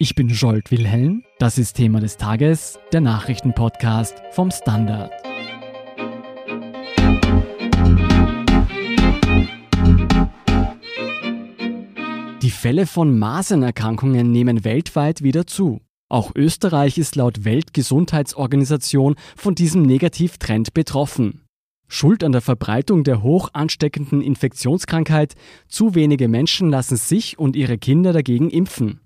Ich bin Jolt Wilhelm. Das ist Thema des Tages, der Nachrichtenpodcast vom Standard. Die Fälle von Masernerkrankungen nehmen weltweit wieder zu. Auch Österreich ist laut Weltgesundheitsorganisation von diesem Negativtrend betroffen. Schuld an der Verbreitung der hoch ansteckenden Infektionskrankheit, zu wenige Menschen lassen sich und ihre Kinder dagegen impfen.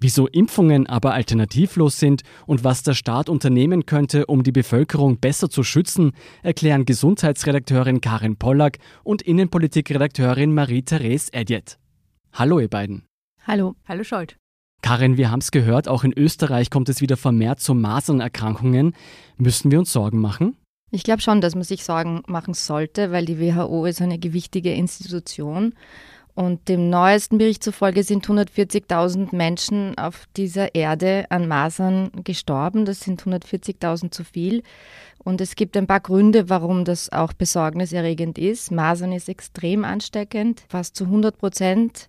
Wieso Impfungen aber alternativlos sind und was der Staat unternehmen könnte, um die Bevölkerung besser zu schützen, erklären Gesundheitsredakteurin Karin Pollack und Innenpolitikredakteurin Marie-Therese Edjet. Hallo ihr beiden. Hallo. Hallo Scholt. Karin, wir haben es gehört, auch in Österreich kommt es wieder vermehrt zu Masernerkrankungen. Müssen wir uns Sorgen machen? Ich glaube schon, dass man sich Sorgen machen sollte, weil die WHO ist eine gewichtige Institution und dem neuesten Bericht zufolge sind 140.000 Menschen auf dieser Erde an Masern gestorben. Das sind 140.000 zu viel. Und es gibt ein paar Gründe, warum das auch besorgniserregend ist. Masern ist extrem ansteckend, fast zu 100 Prozent.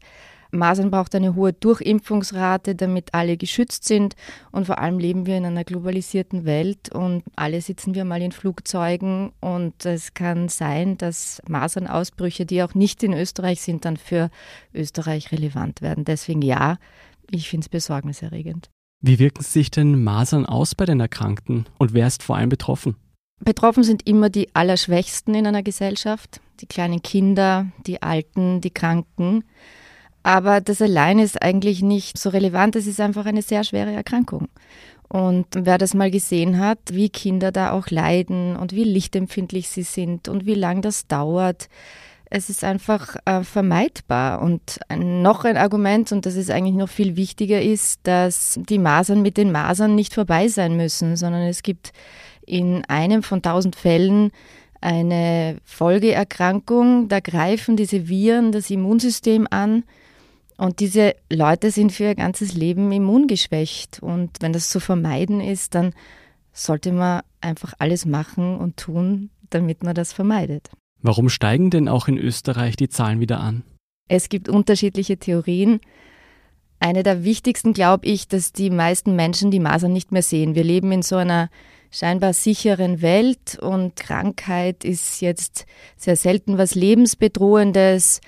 Masern braucht eine hohe Durchimpfungsrate, damit alle geschützt sind. Und vor allem leben wir in einer globalisierten Welt und alle sitzen wir mal in Flugzeugen. Und es kann sein, dass Masernausbrüche, die auch nicht in Österreich sind, dann für Österreich relevant werden. Deswegen ja, ich finde es besorgniserregend. Wie wirken sich denn Masern aus bei den Erkrankten und wer ist vor allem betroffen? Betroffen sind immer die Allerschwächsten in einer Gesellschaft, die kleinen Kinder, die Alten, die Kranken. Aber das allein ist eigentlich nicht so relevant. Es ist einfach eine sehr schwere Erkrankung. Und wer das mal gesehen hat, wie Kinder da auch leiden und wie lichtempfindlich sie sind und wie lang das dauert, es ist einfach äh, vermeidbar. Und noch ein Argument, und das ist eigentlich noch viel wichtiger, ist, dass die Masern mit den Masern nicht vorbei sein müssen, sondern es gibt in einem von tausend Fällen eine Folgeerkrankung. Da greifen diese Viren das Immunsystem an und diese Leute sind für ihr ganzes Leben immungeschwächt. Und wenn das zu vermeiden ist, dann sollte man einfach alles machen und tun, damit man das vermeidet. Warum steigen denn auch in Österreich die Zahlen wieder an? Es gibt unterschiedliche Theorien. Eine der wichtigsten glaube ich, dass die meisten Menschen die Masern nicht mehr sehen. Wir leben in so einer scheinbar sicheren Welt und Krankheit ist jetzt sehr selten was Lebensbedrohendes.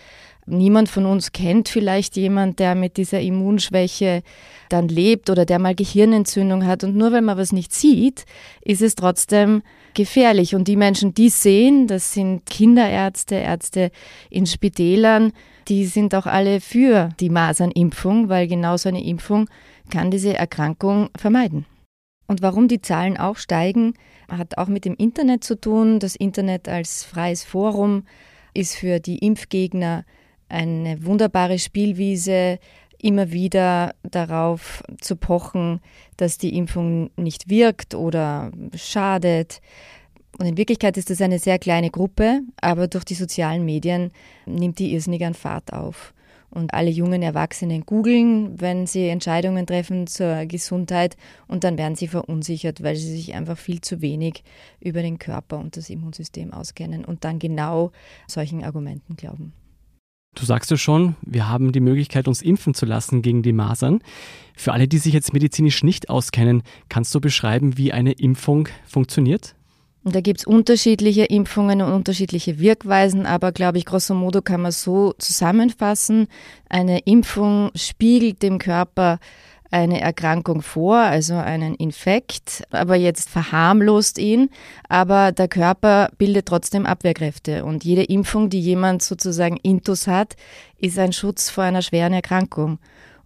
Niemand von uns kennt vielleicht jemand, der mit dieser Immunschwäche dann lebt oder der mal Gehirnentzündung hat. Und nur wenn man was nicht sieht, ist es trotzdem gefährlich. Und die Menschen, die sehen, das sind Kinderärzte, Ärzte in Spitälern, die sind auch alle für die Masernimpfung, weil genau so eine Impfung kann diese Erkrankung vermeiden. Und warum die Zahlen auch steigen, hat auch mit dem Internet zu tun. Das Internet als freies Forum ist für die Impfgegner eine wunderbare Spielwiese, immer wieder darauf zu pochen, dass die Impfung nicht wirkt oder schadet. Und in Wirklichkeit ist das eine sehr kleine Gruppe, aber durch die sozialen Medien nimmt die irrsinnig an Fahrt auf. Und alle jungen Erwachsenen googeln, wenn sie Entscheidungen treffen zur Gesundheit und dann werden sie verunsichert, weil sie sich einfach viel zu wenig über den Körper und das Immunsystem auskennen und dann genau solchen Argumenten glauben. Du sagst ja schon, wir haben die Möglichkeit, uns impfen zu lassen gegen die Masern. Für alle, die sich jetzt medizinisch nicht auskennen, kannst du beschreiben, wie eine Impfung funktioniert? Da gibt es unterschiedliche Impfungen und unterschiedliche Wirkweisen, aber glaube ich, grosso modo kann man so zusammenfassen. Eine Impfung spiegelt dem Körper eine Erkrankung vor, also einen Infekt, aber jetzt verharmlost ihn, aber der Körper bildet trotzdem Abwehrkräfte und jede Impfung, die jemand sozusagen intus hat, ist ein Schutz vor einer schweren Erkrankung.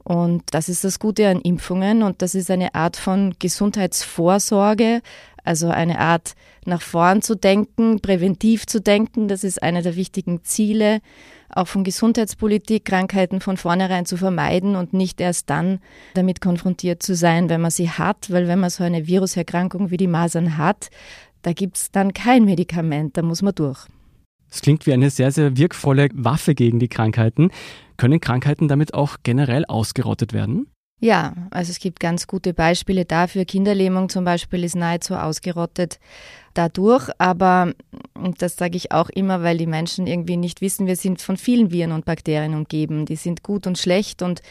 Und das ist das Gute an Impfungen und das ist eine Art von Gesundheitsvorsorge, also eine Art nach vorn zu denken, präventiv zu denken. Das ist einer der wichtigen Ziele auch von Gesundheitspolitik, Krankheiten von vornherein zu vermeiden und nicht erst dann damit konfrontiert zu sein, wenn man sie hat. Weil wenn man so eine Viruserkrankung wie die Masern hat, da gibt es dann kein Medikament, da muss man durch. Es klingt wie eine sehr, sehr wirkvolle Waffe gegen die Krankheiten. Können Krankheiten damit auch generell ausgerottet werden? Ja, also es gibt ganz gute Beispiele dafür. Kinderlähmung zum Beispiel ist nahezu ausgerottet. Dadurch. Aber das sage ich auch immer, weil die Menschen irgendwie nicht wissen, wir sind von vielen Viren und Bakterien umgeben. Die sind gut und schlecht und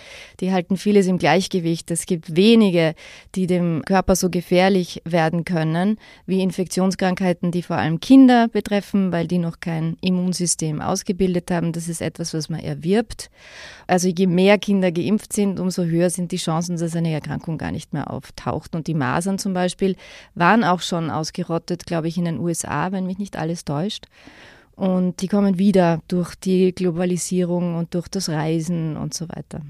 die halten vieles im Gleichgewicht. Es gibt wenige, die dem Körper so gefährlich werden können wie Infektionskrankheiten, die vor allem Kinder betreffen, weil die noch kein Immunsystem ausgebildet haben. Das ist etwas, was man erwirbt. Also je mehr Kinder geimpft sind, umso höher sind die Chancen, dass eine Erkrankung gar nicht mehr auftaucht. Und die Masern zum Beispiel waren auch schon ausgerottet, glaube ich, in den USA, wenn mich nicht alles täuscht. Und die kommen wieder durch die Globalisierung und durch das Reisen und so weiter.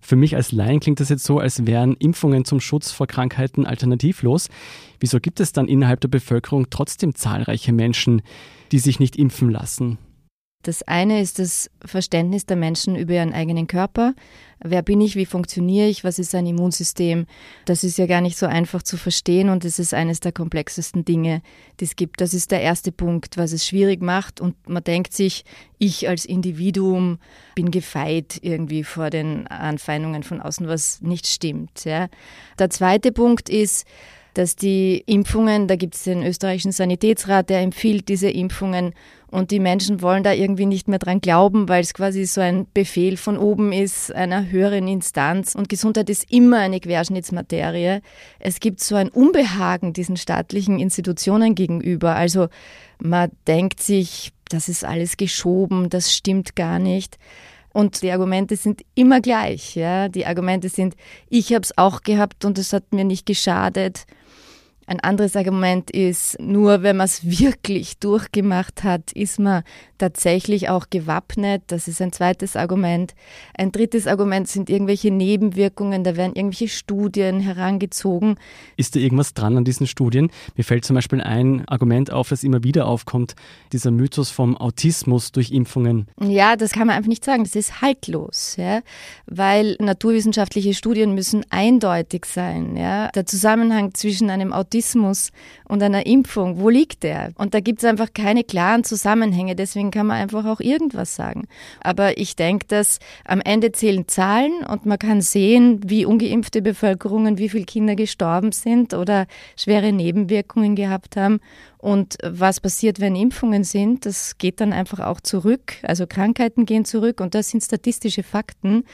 Für mich als Laien klingt das jetzt so, als wären Impfungen zum Schutz vor Krankheiten alternativlos. Wieso gibt es dann innerhalb der Bevölkerung trotzdem zahlreiche Menschen, die sich nicht impfen lassen? Das eine ist das Verständnis der Menschen über ihren eigenen Körper. Wer bin ich? Wie funktioniere ich? Was ist ein Immunsystem? Das ist ja gar nicht so einfach zu verstehen und es ist eines der komplexesten Dinge, die es gibt. Das ist der erste Punkt, was es schwierig macht und man denkt sich, ich als Individuum bin gefeit irgendwie vor den Anfeindungen von außen, was nicht stimmt. Ja. Der zweite Punkt ist, dass die Impfungen, da gibt es den österreichischen Sanitätsrat, der empfiehlt diese Impfungen und die Menschen wollen da irgendwie nicht mehr dran glauben, weil es quasi so ein Befehl von oben ist, einer höheren Instanz. Und Gesundheit ist immer eine Querschnittsmaterie. Es gibt so ein Unbehagen diesen staatlichen Institutionen gegenüber. Also man denkt sich, das ist alles geschoben, das stimmt gar nicht. Und die Argumente sind immer gleich. Ja? Die Argumente sind, ich habe es auch gehabt und es hat mir nicht geschadet. Ein anderes Argument ist, nur wenn man es wirklich durchgemacht hat, ist man tatsächlich auch gewappnet. Das ist ein zweites Argument. Ein drittes Argument sind irgendwelche Nebenwirkungen. Da werden irgendwelche Studien herangezogen. Ist da irgendwas dran an diesen Studien? Mir fällt zum Beispiel ein Argument auf, das immer wieder aufkommt, dieser Mythos vom Autismus durch Impfungen. Ja, das kann man einfach nicht sagen. Das ist haltlos, ja? weil naturwissenschaftliche Studien müssen eindeutig sein. Ja? Der Zusammenhang zwischen einem Autismus und einer Impfung, wo liegt der? Und da gibt es einfach keine klaren Zusammenhänge. Deswegen kann man einfach auch irgendwas sagen. Aber ich denke, dass am Ende zählen Zahlen und man kann sehen, wie ungeimpfte Bevölkerungen, wie viele Kinder gestorben sind oder schwere Nebenwirkungen gehabt haben. Und was passiert, wenn Impfungen sind, das geht dann einfach auch zurück. Also Krankheiten gehen zurück und das sind statistische Fakten,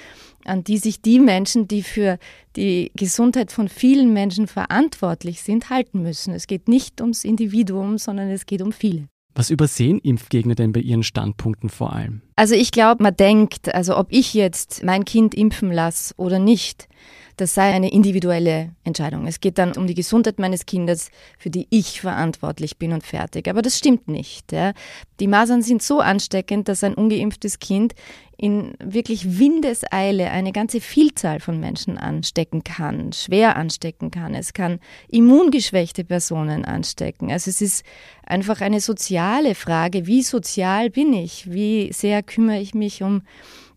an die sich die Menschen, die für die Gesundheit von vielen Menschen verantwortlich sind, halten müssen. Es geht nicht ums Individuum, sondern es geht um viele. Was übersehen Impfgegner denn bei ihren Standpunkten vor allem? Also ich glaube, man denkt, also ob ich jetzt mein Kind impfen lasse oder nicht, das sei eine individuelle Entscheidung. Es geht dann um die Gesundheit meines Kindes, für die ich verantwortlich bin und fertig. Aber das stimmt nicht. Ja. Die Masern sind so ansteckend, dass ein ungeimpftes Kind in wirklich Windeseile eine ganze Vielzahl von Menschen anstecken kann, schwer anstecken kann. Es kann immungeschwächte Personen anstecken. Also es ist einfach eine soziale Frage. Wie sozial bin ich? Wie sehr kümmere ich mich um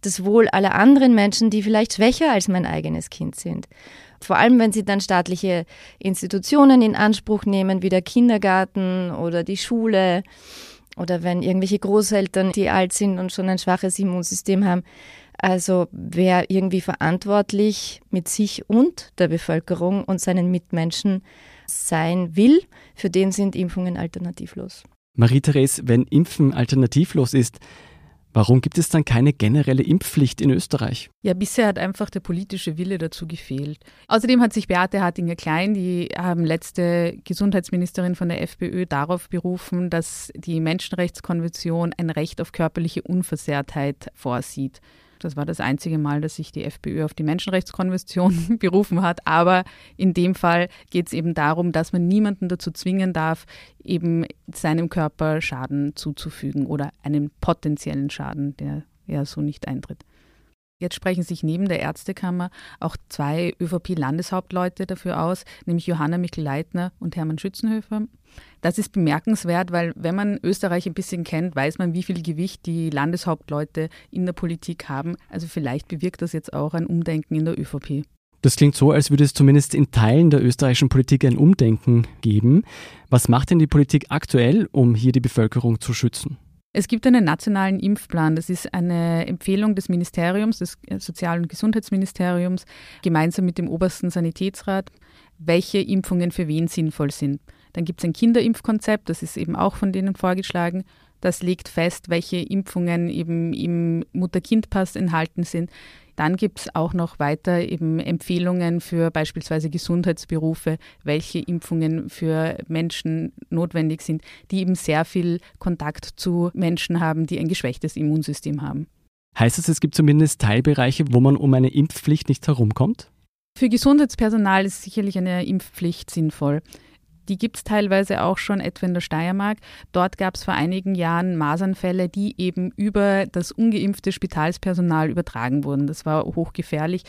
das Wohl aller anderen Menschen, die vielleicht schwächer als mein eigenes Kind sind. Vor allem, wenn sie dann staatliche Institutionen in Anspruch nehmen, wie der Kindergarten oder die Schule oder wenn irgendwelche Großeltern, die alt sind und schon ein schwaches Immunsystem haben. Also wer irgendwie verantwortlich mit sich und der Bevölkerung und seinen Mitmenschen sein will, für den sind Impfungen alternativlos. Marie-Therese, wenn Impfen alternativlos ist, Warum gibt es dann keine generelle Impfpflicht in Österreich? Ja, bisher hat einfach der politische Wille dazu gefehlt. Außerdem hat sich Beate Hartinger-Klein, die ähm, letzte Gesundheitsministerin von der FPÖ, darauf berufen, dass die Menschenrechtskonvention ein Recht auf körperliche Unversehrtheit vorsieht. Das war das einzige Mal, dass sich die FPÖ auf die Menschenrechtskonvention berufen hat. Aber in dem Fall geht es eben darum, dass man niemanden dazu zwingen darf, eben seinem Körper Schaden zuzufügen oder einen potenziellen Schaden, der ja so nicht eintritt. Jetzt sprechen sich neben der Ärztekammer auch zwei ÖVP-Landeshauptleute dafür aus, nämlich Johanna Mikl-Leitner und Hermann Schützenhöfer. Das ist bemerkenswert, weil wenn man Österreich ein bisschen kennt, weiß man, wie viel Gewicht die Landeshauptleute in der Politik haben. Also vielleicht bewirkt das jetzt auch ein Umdenken in der ÖVP. Das klingt so, als würde es zumindest in Teilen der österreichischen Politik ein Umdenken geben. Was macht denn die Politik aktuell, um hier die Bevölkerung zu schützen? Es gibt einen nationalen Impfplan. Das ist eine Empfehlung des Ministeriums, des Sozial- und Gesundheitsministeriums, gemeinsam mit dem obersten Sanitätsrat, welche Impfungen für wen sinnvoll sind. Dann gibt es ein Kinderimpfkonzept, das ist eben auch von denen vorgeschlagen. Das legt fest, welche Impfungen eben im Mutter-Kind-Pass enthalten sind. Dann gibt es auch noch weiter eben Empfehlungen für beispielsweise Gesundheitsberufe, welche Impfungen für Menschen notwendig sind, die eben sehr viel Kontakt zu Menschen haben, die ein geschwächtes Immunsystem haben. Heißt das, es gibt zumindest Teilbereiche, wo man um eine Impfpflicht nicht herumkommt? Für Gesundheitspersonal ist sicherlich eine Impfpflicht sinnvoll. Die gibt es teilweise auch schon etwa in der Steiermark. Dort gab es vor einigen Jahren Masernfälle, die eben über das ungeimpfte Spitalspersonal übertragen wurden. Das war hochgefährlich.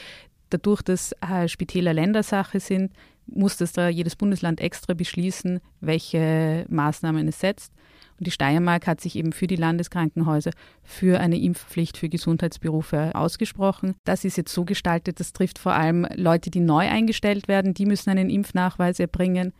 Dadurch, dass äh, Spitäler Ländersache sind, muss das da jedes Bundesland extra beschließen, welche Maßnahmen es setzt. Und die Steiermark hat sich eben für die Landeskrankenhäuser für eine Impfpflicht für Gesundheitsberufe ausgesprochen. Das ist jetzt so gestaltet, das trifft vor allem Leute, die neu eingestellt werden, die müssen einen Impfnachweis erbringen.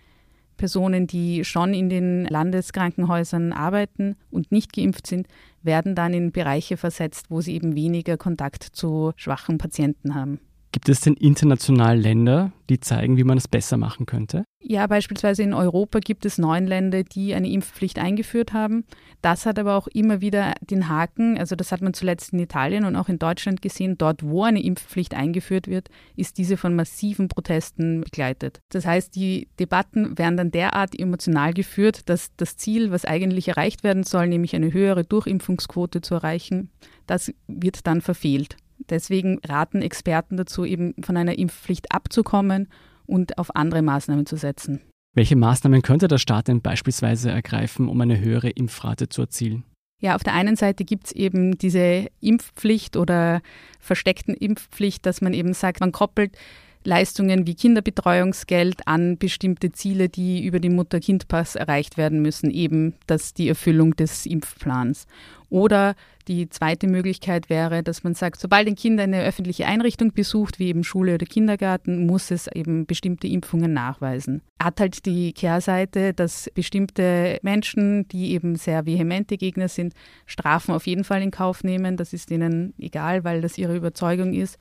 Personen, die schon in den Landeskrankenhäusern arbeiten und nicht geimpft sind, werden dann in Bereiche versetzt, wo sie eben weniger Kontakt zu schwachen Patienten haben. Gibt es denn international Länder, die zeigen, wie man es besser machen könnte? Ja, beispielsweise in Europa gibt es neun Länder, die eine Impfpflicht eingeführt haben. Das hat aber auch immer wieder den Haken, also das hat man zuletzt in Italien und auch in Deutschland gesehen, dort wo eine Impfpflicht eingeführt wird, ist diese von massiven Protesten begleitet. Das heißt, die Debatten werden dann derart emotional geführt, dass das Ziel, was eigentlich erreicht werden soll, nämlich eine höhere Durchimpfungsquote zu erreichen, das wird dann verfehlt. Deswegen raten Experten dazu, eben von einer Impfpflicht abzukommen und auf andere Maßnahmen zu setzen. Welche Maßnahmen könnte der Staat denn beispielsweise ergreifen, um eine höhere Impfrate zu erzielen? Ja, auf der einen Seite gibt es eben diese Impfpflicht oder versteckten Impfpflicht, dass man eben sagt, man koppelt Leistungen wie Kinderbetreuungsgeld an bestimmte Ziele, die über den Mutter-Kind-Pass erreicht werden müssen, eben das die Erfüllung des Impfplans. Oder die zweite Möglichkeit wäre, dass man sagt, sobald ein Kind eine öffentliche Einrichtung besucht, wie eben Schule oder Kindergarten, muss es eben bestimmte Impfungen nachweisen. Hat halt die Kehrseite, dass bestimmte Menschen, die eben sehr vehemente Gegner sind, Strafen auf jeden Fall in Kauf nehmen. Das ist ihnen egal, weil das ihre Überzeugung ist.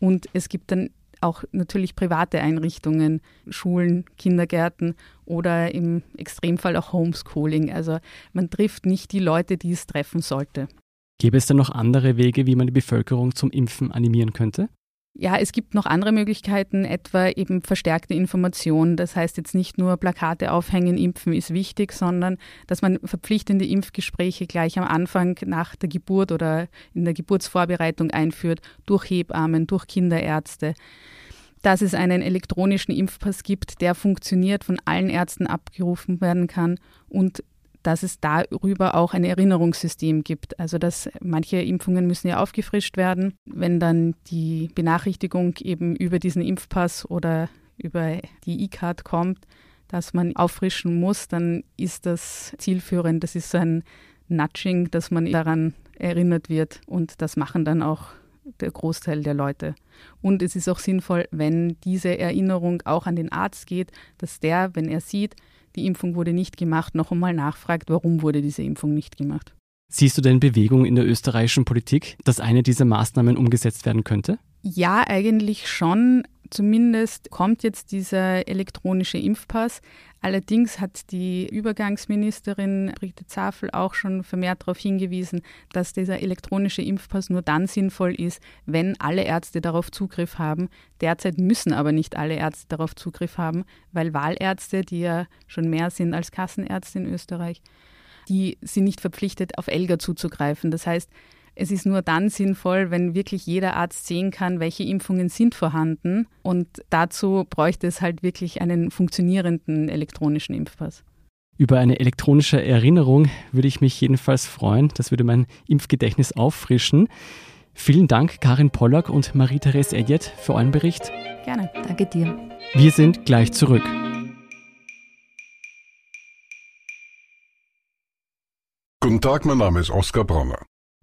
Und es gibt dann auch natürlich private Einrichtungen, Schulen, Kindergärten oder im Extremfall auch Homeschooling. Also man trifft nicht die Leute, die es treffen sollte. Gäbe es denn noch andere Wege, wie man die Bevölkerung zum Impfen animieren könnte? Ja, es gibt noch andere Möglichkeiten, etwa eben verstärkte Information. Das heißt jetzt nicht nur Plakate aufhängen, impfen ist wichtig, sondern dass man verpflichtende Impfgespräche gleich am Anfang nach der Geburt oder in der Geburtsvorbereitung einführt, durch Hebammen, durch Kinderärzte. Dass es einen elektronischen Impfpass gibt, der funktioniert, von allen Ärzten abgerufen werden kann und dass es darüber auch ein Erinnerungssystem gibt. Also dass manche Impfungen müssen ja aufgefrischt werden. Wenn dann die Benachrichtigung eben über diesen Impfpass oder über die E-Card kommt, dass man auffrischen muss, dann ist das zielführend. Das ist so ein Nudging, dass man daran erinnert wird und das machen dann auch der Großteil der Leute. Und es ist auch sinnvoll, wenn diese Erinnerung auch an den Arzt geht, dass der, wenn er sieht, die Impfung wurde nicht gemacht, noch einmal nachfragt, warum wurde diese Impfung nicht gemacht. Siehst du denn Bewegung in der österreichischen Politik, dass eine dieser Maßnahmen umgesetzt werden könnte? Ja, eigentlich schon. Zumindest kommt jetzt dieser elektronische Impfpass. Allerdings hat die Übergangsministerin Brigitte Zafel auch schon vermehrt darauf hingewiesen, dass dieser elektronische Impfpass nur dann sinnvoll ist, wenn alle Ärzte darauf Zugriff haben. Derzeit müssen aber nicht alle Ärzte darauf Zugriff haben, weil Wahlärzte, die ja schon mehr sind als Kassenärzte in Österreich, die sind nicht verpflichtet, auf ELGA zuzugreifen. Das heißt, es ist nur dann sinnvoll, wenn wirklich jeder Arzt sehen kann, welche Impfungen sind vorhanden. Und dazu bräuchte es halt wirklich einen funktionierenden elektronischen Impfpass. Über eine elektronische Erinnerung würde ich mich jedenfalls freuen. Das würde mein Impfgedächtnis auffrischen. Vielen Dank, Karin Pollack und Marie-Therese Edjet, für euren Bericht. Gerne. Danke dir. Wir sind gleich zurück. Guten Tag, mein Name ist Oskar Bronner.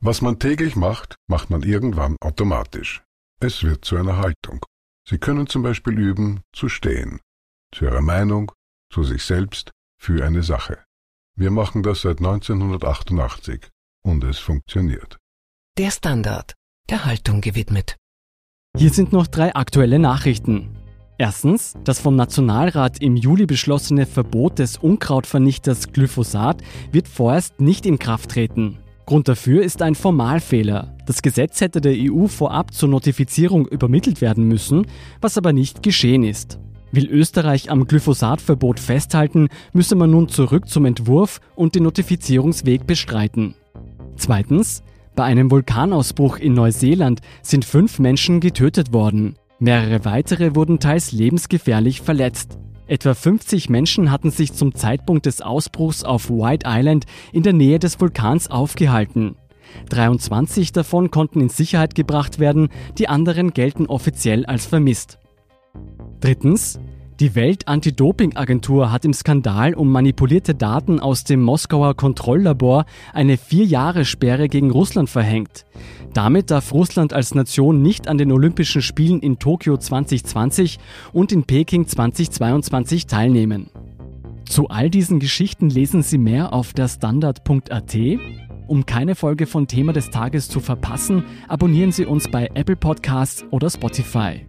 Was man täglich macht, macht man irgendwann automatisch. Es wird zu einer Haltung. Sie können zum Beispiel üben, zu stehen. Zu Ihrer Meinung, zu sich selbst, für eine Sache. Wir machen das seit 1988 und es funktioniert. Der Standard, der Haltung gewidmet. Hier sind noch drei aktuelle Nachrichten. Erstens, das vom Nationalrat im Juli beschlossene Verbot des Unkrautvernichters Glyphosat wird vorerst nicht in Kraft treten. Grund dafür ist ein Formalfehler. Das Gesetz hätte der EU vorab zur Notifizierung übermittelt werden müssen, was aber nicht geschehen ist. Will Österreich am Glyphosatverbot festhalten, müsse man nun zurück zum Entwurf und den Notifizierungsweg bestreiten. Zweitens, bei einem Vulkanausbruch in Neuseeland sind fünf Menschen getötet worden. Mehrere weitere wurden teils lebensgefährlich verletzt. Etwa 50 Menschen hatten sich zum Zeitpunkt des Ausbruchs auf White Island in der Nähe des Vulkans aufgehalten. 23 davon konnten in Sicherheit gebracht werden, die anderen gelten offiziell als vermisst. Drittens. Die Welt-Anti-Doping-Agentur hat im Skandal um manipulierte Daten aus dem Moskauer Kontrolllabor eine vier Jahre Sperre gegen Russland verhängt. Damit darf Russland als Nation nicht an den Olympischen Spielen in Tokio 2020 und in Peking 2022 teilnehmen. Zu all diesen Geschichten lesen Sie mehr auf der Standard.at. Um keine Folge von Thema des Tages zu verpassen, abonnieren Sie uns bei Apple Podcasts oder Spotify.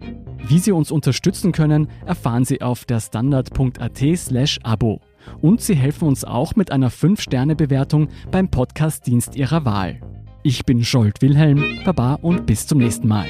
Wie Sie uns unterstützen können, erfahren Sie auf der standard.at/slash Abo. Und Sie helfen uns auch mit einer 5-Sterne-Bewertung beim Podcast-Dienst Ihrer Wahl. Ich bin Scholt Wilhelm, Baba und bis zum nächsten Mal.